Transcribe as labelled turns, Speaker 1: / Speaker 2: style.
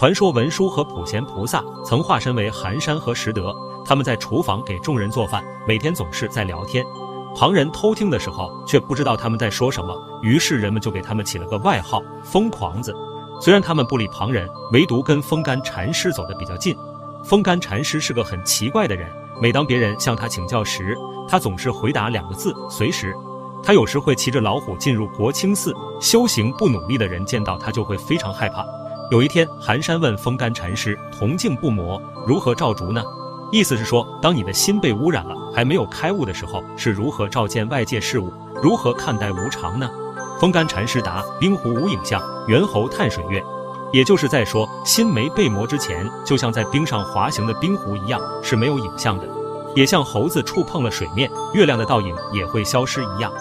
Speaker 1: 传说文殊和普贤菩萨曾化身为寒山和拾得，他们在厨房给众人做饭，每天总是在聊天。旁人偷听的时候，却不知道他们在说什么，于是人们就给他们起了个外号“疯狂子”。虽然他们不理旁人，唯独跟风干禅师走得比较近。风干禅师是个很奇怪的人，每当别人向他请教时，他总是回答两个字：随时。他有时会骑着老虎进入国清寺修行，不努力的人见到他就会非常害怕。有一天，寒山问风干禅师：“铜镜不磨，如何照烛呢？”意思是说，当你的心被污染了，还没有开悟的时候，是如何照见外界事物，如何看待无常呢？风干禅师答：冰湖无影像，猿猴探水月。也就是在说，心没被磨之前，就像在冰上滑行的冰湖一样，是没有影像的，也像猴子触碰了水面，月亮的倒影也会消失一样。